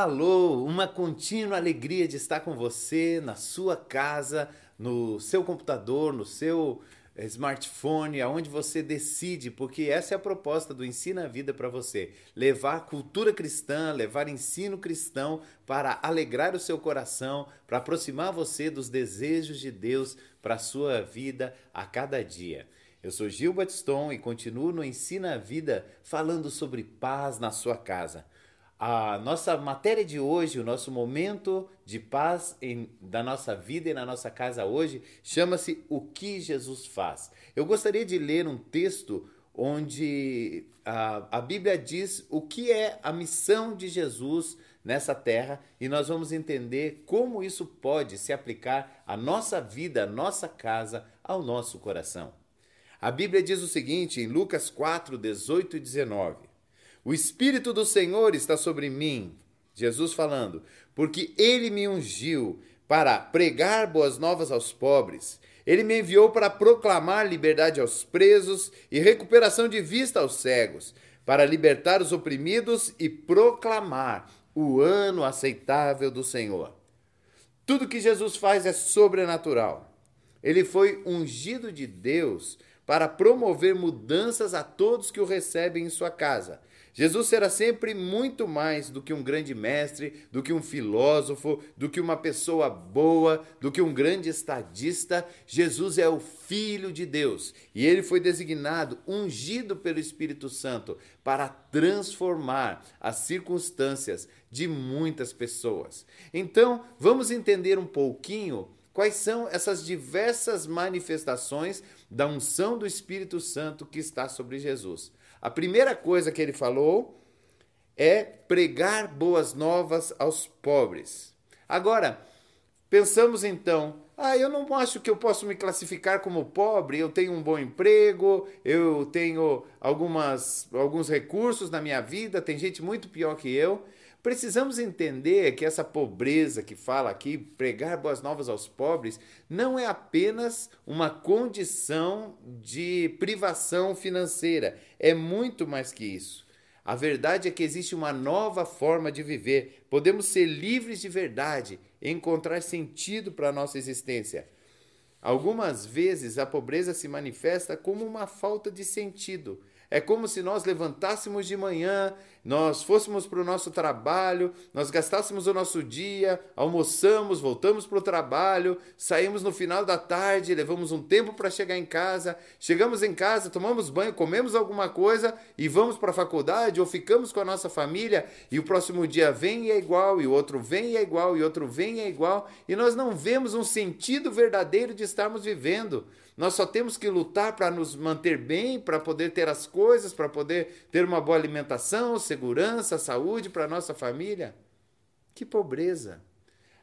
Alô, uma contínua alegria de estar com você na sua casa, no seu computador, no seu eh, smartphone, aonde você decide, porque essa é a proposta do Ensina a Vida para você. Levar cultura cristã, levar ensino cristão para alegrar o seu coração, para aproximar você dos desejos de Deus para a sua vida a cada dia. Eu sou Gil Batiston e continuo no Ensina a Vida falando sobre paz na sua casa. A nossa matéria de hoje, o nosso momento de paz em, da nossa vida e na nossa casa hoje, chama-se O que Jesus faz. Eu gostaria de ler um texto onde a, a Bíblia diz o que é a missão de Jesus nessa terra e nós vamos entender como isso pode se aplicar à nossa vida, à nossa casa, ao nosso coração. A Bíblia diz o seguinte em Lucas 4, 18 e 19. O Espírito do Senhor está sobre mim, Jesus falando, porque ele me ungiu para pregar boas novas aos pobres. Ele me enviou para proclamar liberdade aos presos e recuperação de vista aos cegos, para libertar os oprimidos e proclamar o ano aceitável do Senhor. Tudo que Jesus faz é sobrenatural. Ele foi ungido de Deus para promover mudanças a todos que o recebem em sua casa Jesus será sempre muito mais do que um grande mestre, do que um filósofo, do que uma pessoa boa, do que um grande estadista. Jesus é o Filho de Deus e ele foi designado, ungido pelo Espírito Santo, para transformar as circunstâncias de muitas pessoas. Então, vamos entender um pouquinho quais são essas diversas manifestações da unção do Espírito Santo que está sobre Jesus. A primeira coisa que ele falou é pregar boas novas aos pobres. Agora, pensamos então, ah, eu não acho que eu posso me classificar como pobre, eu tenho um bom emprego, eu tenho algumas, alguns recursos na minha vida, tem gente muito pior que eu. Precisamos entender que essa pobreza que fala aqui, pregar boas novas aos pobres, não é apenas uma condição de privação financeira, é muito mais que isso. A verdade é que existe uma nova forma de viver. Podemos ser livres de verdade, encontrar sentido para a nossa existência. Algumas vezes a pobreza se manifesta como uma falta de sentido. É como se nós levantássemos de manhã, nós fôssemos para o nosso trabalho, nós gastássemos o nosso dia, almoçamos, voltamos para o trabalho, saímos no final da tarde, levamos um tempo para chegar em casa, chegamos em casa, tomamos banho, comemos alguma coisa e vamos para a faculdade ou ficamos com a nossa família e o próximo dia vem e é igual, e o outro vem e é igual, e outro vem e é igual, e nós não vemos um sentido verdadeiro de estarmos vivendo. Nós só temos que lutar para nos manter bem, para poder ter as coisas, para poder ter uma boa alimentação, segurança, saúde para nossa família. Que pobreza!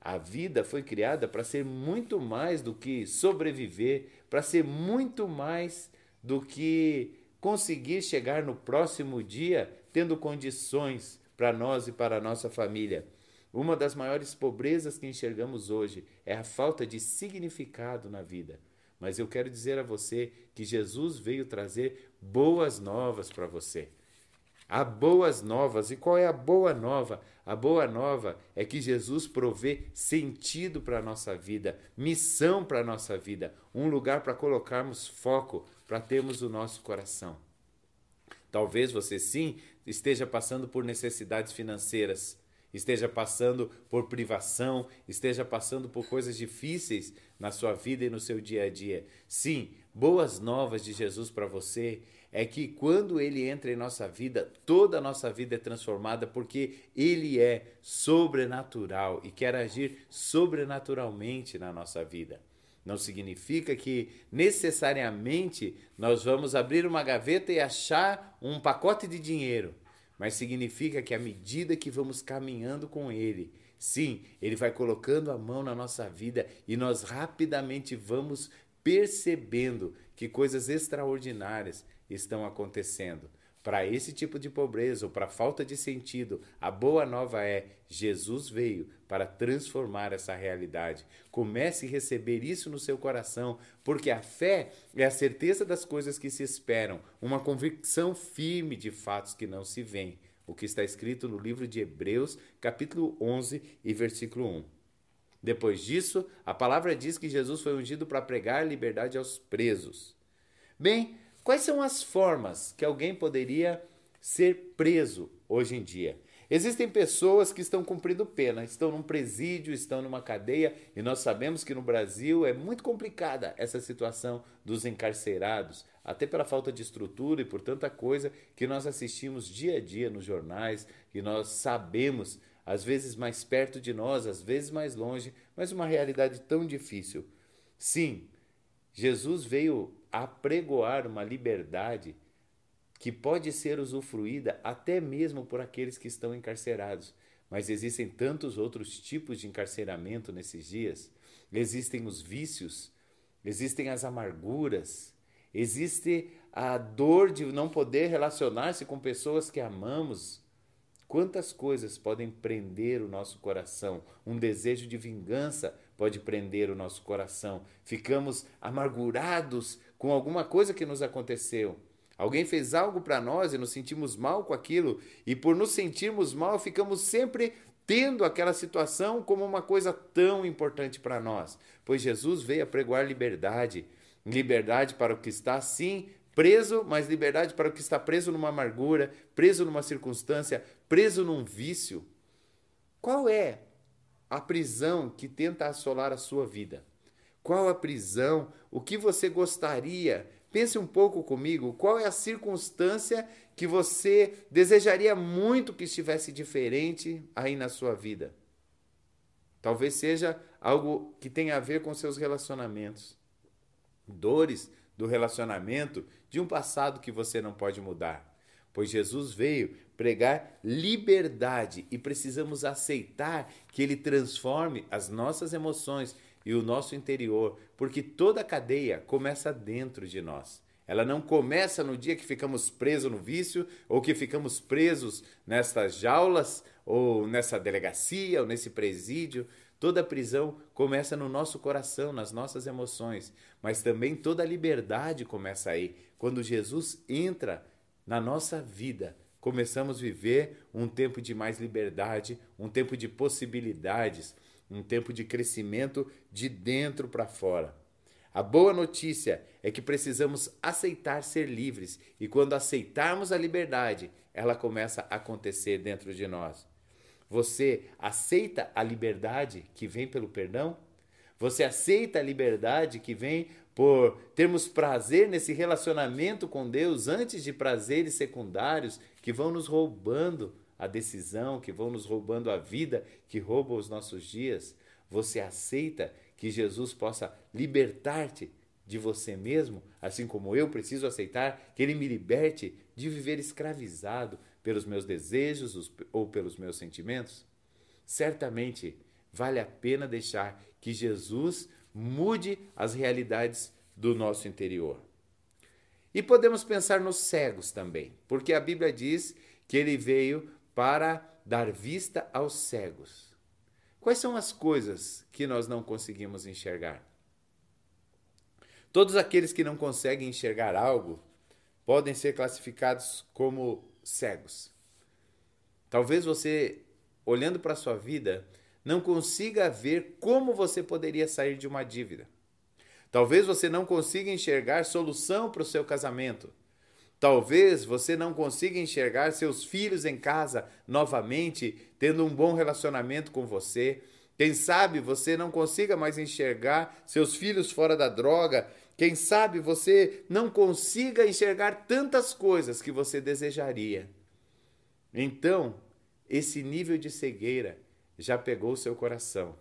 A vida foi criada para ser muito mais do que sobreviver, para ser muito mais do que conseguir chegar no próximo dia tendo condições para nós e para a nossa família. Uma das maiores pobrezas que enxergamos hoje é a falta de significado na vida. Mas eu quero dizer a você que Jesus veio trazer boas novas para você. Há boas novas. E qual é a boa nova? A boa nova é que Jesus provê sentido para a nossa vida, missão para a nossa vida, um lugar para colocarmos foco, para termos o nosso coração. Talvez você sim esteja passando por necessidades financeiras, esteja passando por privação, esteja passando por coisas difíceis na sua vida e no seu dia a dia. Sim, boas novas de Jesus para você é que quando ele entra em nossa vida, toda a nossa vida é transformada porque ele é sobrenatural e quer agir sobrenaturalmente na nossa vida. Não significa que necessariamente nós vamos abrir uma gaveta e achar um pacote de dinheiro mas significa que à medida que vamos caminhando com Ele, sim, Ele vai colocando a mão na nossa vida e nós rapidamente vamos percebendo que coisas extraordinárias estão acontecendo. Para esse tipo de pobreza ou para falta de sentido, a boa nova é: Jesus veio para transformar essa realidade. Comece a receber isso no seu coração, porque a fé é a certeza das coisas que se esperam, uma convicção firme de fatos que não se veem. o que está escrito no livro de Hebreus, capítulo 11 e versículo 1. Depois disso, a palavra diz que Jesus foi ungido para pregar liberdade aos presos. Bem, quais são as formas que alguém poderia ser preso hoje em dia? Existem pessoas que estão cumprindo pena, estão num presídio, estão numa cadeia, e nós sabemos que no Brasil é muito complicada essa situação dos encarcerados, até pela falta de estrutura e por tanta coisa que nós assistimos dia a dia nos jornais, que nós sabemos, às vezes mais perto de nós, às vezes mais longe, mas uma realidade tão difícil. Sim, Jesus veio apregoar uma liberdade que pode ser usufruída até mesmo por aqueles que estão encarcerados. Mas existem tantos outros tipos de encarceramento nesses dias. Existem os vícios, existem as amarguras, existe a dor de não poder relacionar-se com pessoas que amamos. Quantas coisas podem prender o nosso coração? Um desejo de vingança pode prender o nosso coração. Ficamos amargurados com alguma coisa que nos aconteceu. Alguém fez algo para nós e nos sentimos mal com aquilo, e por nos sentirmos mal, ficamos sempre tendo aquela situação como uma coisa tão importante para nós. Pois Jesus veio a pregoar liberdade, liberdade para o que está sim preso, mas liberdade para o que está preso numa amargura, preso numa circunstância, preso num vício. Qual é a prisão que tenta assolar a sua vida? Qual a prisão? O que você gostaria Pense um pouco comigo, qual é a circunstância que você desejaria muito que estivesse diferente aí na sua vida? Talvez seja algo que tenha a ver com seus relacionamentos. Dores do relacionamento de um passado que você não pode mudar. Pois Jesus veio pregar liberdade e precisamos aceitar que ele transforme as nossas emoções e o nosso interior, porque toda a cadeia começa dentro de nós. Ela não começa no dia que ficamos presos no vício ou que ficamos presos nestas jaulas ou nessa delegacia ou nesse presídio. Toda prisão começa no nosso coração, nas nossas emoções, mas também toda liberdade começa aí. Quando Jesus entra na nossa vida, começamos a viver um tempo de mais liberdade, um tempo de possibilidades, um tempo de crescimento de dentro para fora. A boa notícia é que precisamos aceitar ser livres e quando aceitarmos a liberdade, ela começa a acontecer dentro de nós. Você aceita a liberdade que vem pelo perdão? Você aceita a liberdade que vem por termos prazer nesse relacionamento com Deus antes de prazeres secundários que vão nos roubando a decisão, que vão nos roubando a vida, que roubam os nossos dias? Você aceita que Jesus possa libertar-te de você mesmo, assim como eu preciso aceitar que Ele me liberte de viver escravizado pelos meus desejos ou pelos meus sentimentos? Certamente vale a pena deixar que Jesus mude as realidades do nosso interior. E podemos pensar nos cegos também, porque a Bíblia diz que ele veio para dar vista aos cegos. Quais são as coisas que nós não conseguimos enxergar? Todos aqueles que não conseguem enxergar algo podem ser classificados como cegos. Talvez você, olhando para a sua vida, não consiga ver como você poderia sair de uma dívida. Talvez você não consiga enxergar solução para o seu casamento. Talvez você não consiga enxergar seus filhos em casa novamente, tendo um bom relacionamento com você. Quem sabe você não consiga mais enxergar seus filhos fora da droga. Quem sabe você não consiga enxergar tantas coisas que você desejaria. Então, esse nível de cegueira já pegou o seu coração.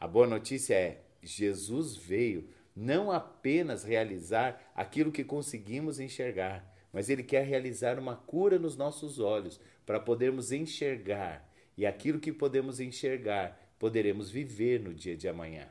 A boa notícia é: Jesus veio não apenas realizar aquilo que conseguimos enxergar, mas Ele quer realizar uma cura nos nossos olhos para podermos enxergar. E aquilo que podemos enxergar, poderemos viver no dia de amanhã.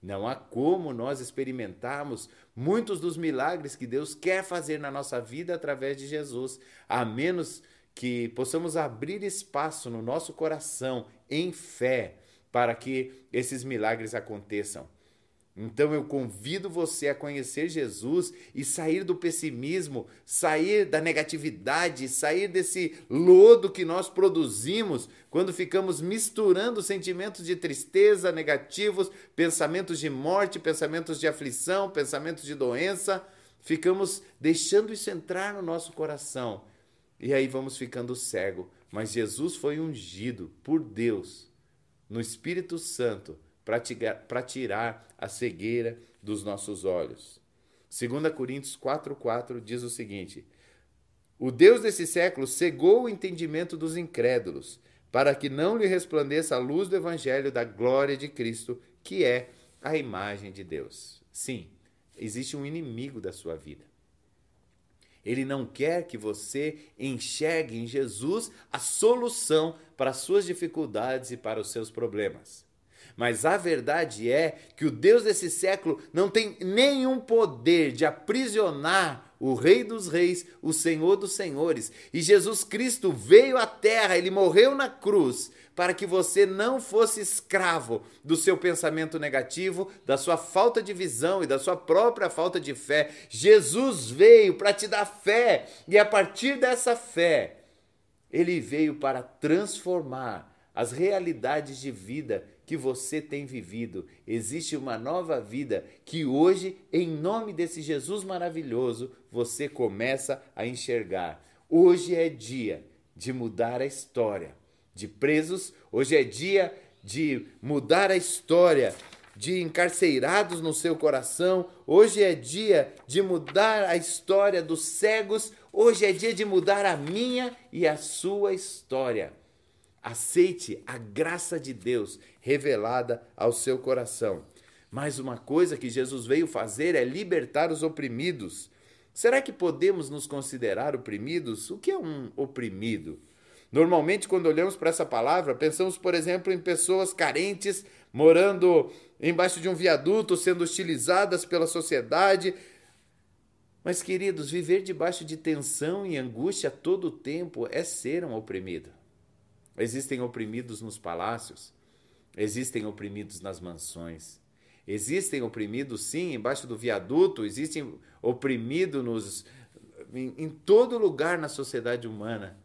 Não há como nós experimentarmos muitos dos milagres que Deus quer fazer na nossa vida através de Jesus, a menos que possamos abrir espaço no nosso coração em fé para que esses milagres aconteçam. Então eu convido você a conhecer Jesus e sair do pessimismo, sair da negatividade, sair desse lodo que nós produzimos quando ficamos misturando sentimentos de tristeza negativos, pensamentos de morte, pensamentos de aflição, pensamentos de doença, ficamos deixando isso entrar no nosso coração. E aí vamos ficando cego, mas Jesus foi ungido por Deus no Espírito Santo para tirar a cegueira dos nossos olhos. 2 Coríntios 4,4 diz o seguinte: O Deus desse século cegou o entendimento dos incrédulos, para que não lhe resplandeça a luz do Evangelho da glória de Cristo, que é a imagem de Deus. Sim, existe um inimigo da sua vida. Ele não quer que você enxergue em Jesus a solução para as suas dificuldades e para os seus problemas. Mas a verdade é que o Deus desse século não tem nenhum poder de aprisionar o Rei dos Reis, o Senhor dos Senhores. E Jesus Cristo veio à terra, ele morreu na cruz para que você não fosse escravo do seu pensamento negativo, da sua falta de visão e da sua própria falta de fé. Jesus veio para te dar fé, e a partir dessa fé, ele veio para transformar as realidades de vida que você tem vivido. Existe uma nova vida que hoje, em nome desse Jesus maravilhoso, você começa a enxergar. Hoje é dia de mudar a história de presos, hoje é dia de mudar a história de encarcerados no seu coração, hoje é dia de mudar a história dos cegos, hoje é dia de mudar a minha e a sua história. Aceite a graça de Deus revelada ao seu coração. Mais uma coisa que Jesus veio fazer é libertar os oprimidos. Será que podemos nos considerar oprimidos? O que é um oprimido? Normalmente, quando olhamos para essa palavra, pensamos, por exemplo, em pessoas carentes morando embaixo de um viaduto, sendo hostilizadas pela sociedade. Mas, queridos, viver debaixo de tensão e angústia todo o tempo é ser um oprimido. Existem oprimidos nos palácios, existem oprimidos nas mansões, existem oprimidos, sim, embaixo do viaduto, existem oprimidos nos, em, em todo lugar na sociedade humana.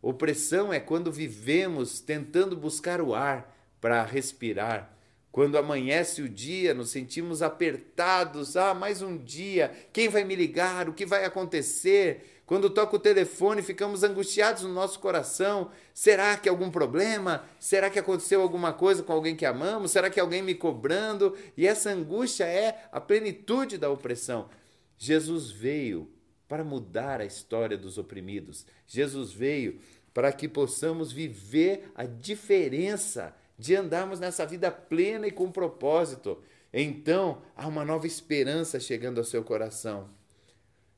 Opressão é quando vivemos tentando buscar o ar para respirar. Quando amanhece o dia, nos sentimos apertados. Ah, mais um dia. Quem vai me ligar? O que vai acontecer? Quando toca o telefone, ficamos angustiados no nosso coração. Será que algum problema? Será que aconteceu alguma coisa com alguém que amamos? Será que alguém me cobrando? E essa angústia é a plenitude da opressão. Jesus veio para mudar a história dos oprimidos. Jesus veio para que possamos viver a diferença de andarmos nessa vida plena e com propósito. Então, há uma nova esperança chegando ao seu coração.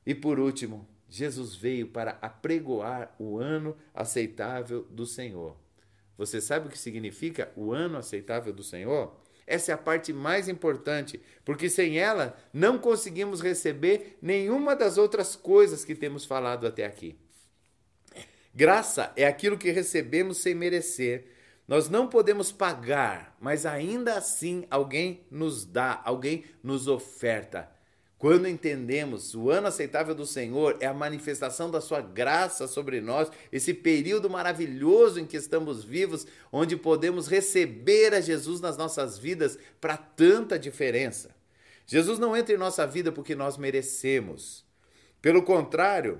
E por último, Jesus veio para apregoar o ano aceitável do Senhor. Você sabe o que significa o ano aceitável do Senhor? Essa é a parte mais importante, porque sem ela não conseguimos receber nenhuma das outras coisas que temos falado até aqui. Graça é aquilo que recebemos sem merecer. Nós não podemos pagar, mas ainda assim alguém nos dá, alguém nos oferta. Quando entendemos o ano aceitável do Senhor é a manifestação da sua graça sobre nós, esse período maravilhoso em que estamos vivos, onde podemos receber a Jesus nas nossas vidas para tanta diferença. Jesus não entra em nossa vida porque nós merecemos. Pelo contrário,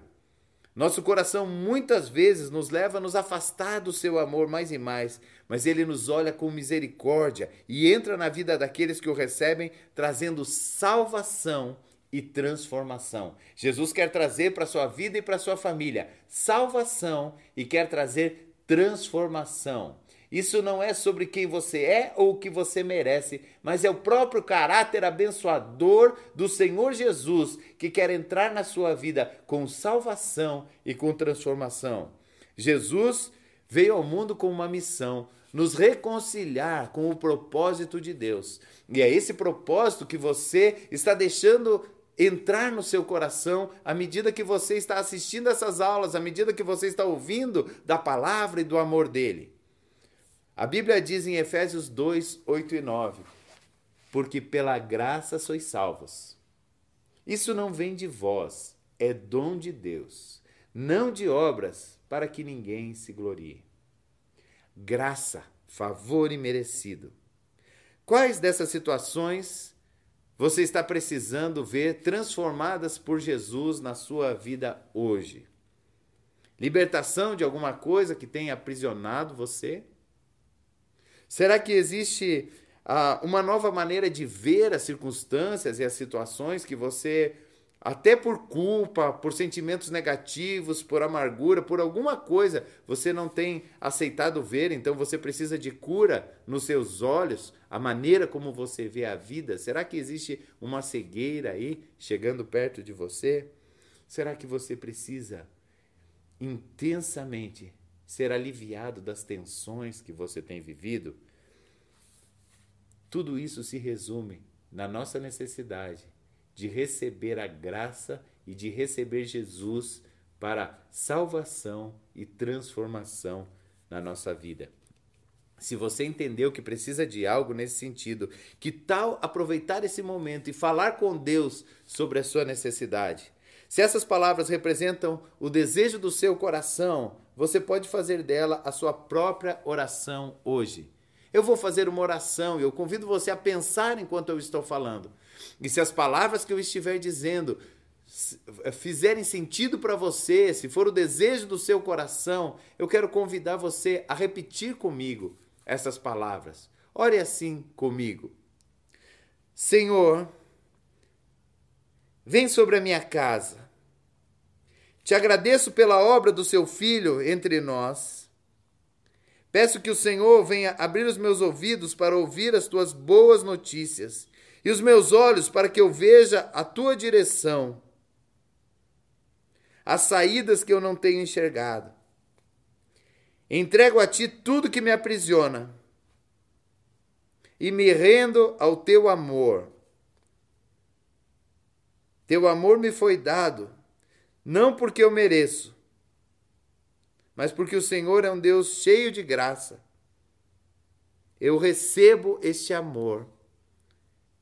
nosso coração muitas vezes nos leva a nos afastar do seu amor mais e mais, mas ele nos olha com misericórdia e entra na vida daqueles que o recebem, trazendo salvação e transformação. Jesus quer trazer para sua vida e para sua família salvação e quer trazer transformação. Isso não é sobre quem você é ou o que você merece, mas é o próprio caráter abençoador do Senhor Jesus que quer entrar na sua vida com salvação e com transformação. Jesus veio ao mundo com uma missão, nos reconciliar com o propósito de Deus. E é esse propósito que você está deixando entrar no seu coração à medida que você está assistindo essas aulas, à medida que você está ouvindo da palavra e do amor dele. A Bíblia diz em Efésios 2, 8 e 9: porque pela graça sois salvos. Isso não vem de vós, é dom de Deus, não de obras, para que ninguém se glorie. Graça, favor imerecido. Quais dessas situações você está precisando ver transformadas por Jesus na sua vida hoje? Libertação de alguma coisa que tenha aprisionado você? Será que existe ah, uma nova maneira de ver as circunstâncias e as situações que você, até por culpa, por sentimentos negativos, por amargura, por alguma coisa, você não tem aceitado ver, então você precisa de cura nos seus olhos, a maneira como você vê a vida? Será que existe uma cegueira aí chegando perto de você? Será que você precisa intensamente ser aliviado das tensões que você tem vivido? Tudo isso se resume na nossa necessidade de receber a graça e de receber Jesus para salvação e transformação na nossa vida. Se você entendeu que precisa de algo nesse sentido, que tal aproveitar esse momento e falar com Deus sobre a sua necessidade? Se essas palavras representam o desejo do seu coração, você pode fazer dela a sua própria oração hoje. Eu vou fazer uma oração e eu convido você a pensar enquanto eu estou falando. E se as palavras que eu estiver dizendo eh, fizerem sentido para você, se for o desejo do seu coração, eu quero convidar você a repetir comigo essas palavras. Ore assim comigo. Senhor, vem sobre a minha casa. Te agradeço pela obra do seu filho entre nós Peço que o Senhor venha abrir os meus ouvidos para ouvir as tuas boas notícias e os meus olhos para que eu veja a tua direção, as saídas que eu não tenho enxergado. Entrego a ti tudo que me aprisiona e me rendo ao teu amor. Teu amor me foi dado, não porque eu mereço, mas porque o Senhor é um Deus cheio de graça. Eu recebo este amor.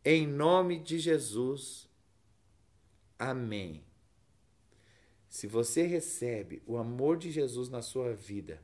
Em nome de Jesus. Amém. Se você recebe o amor de Jesus na sua vida,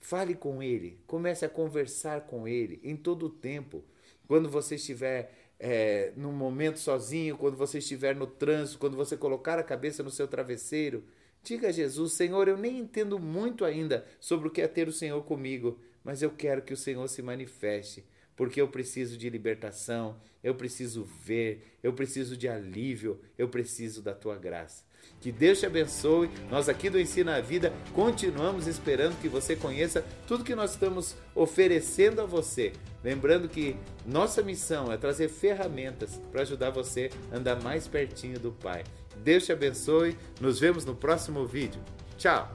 fale com Ele, comece a conversar com Ele em todo o tempo. Quando você estiver é, num momento sozinho, quando você estiver no trânsito, quando você colocar a cabeça no seu travesseiro, Diga a Jesus: Senhor, eu nem entendo muito ainda sobre o que é ter o Senhor comigo, mas eu quero que o Senhor se manifeste, porque eu preciso de libertação, eu preciso ver, eu preciso de alívio, eu preciso da tua graça. Que Deus te abençoe. Nós aqui do Ensina a Vida continuamos esperando que você conheça tudo que nós estamos oferecendo a você. Lembrando que nossa missão é trazer ferramentas para ajudar você a andar mais pertinho do Pai. Deus te abençoe. Nos vemos no próximo vídeo. Tchau!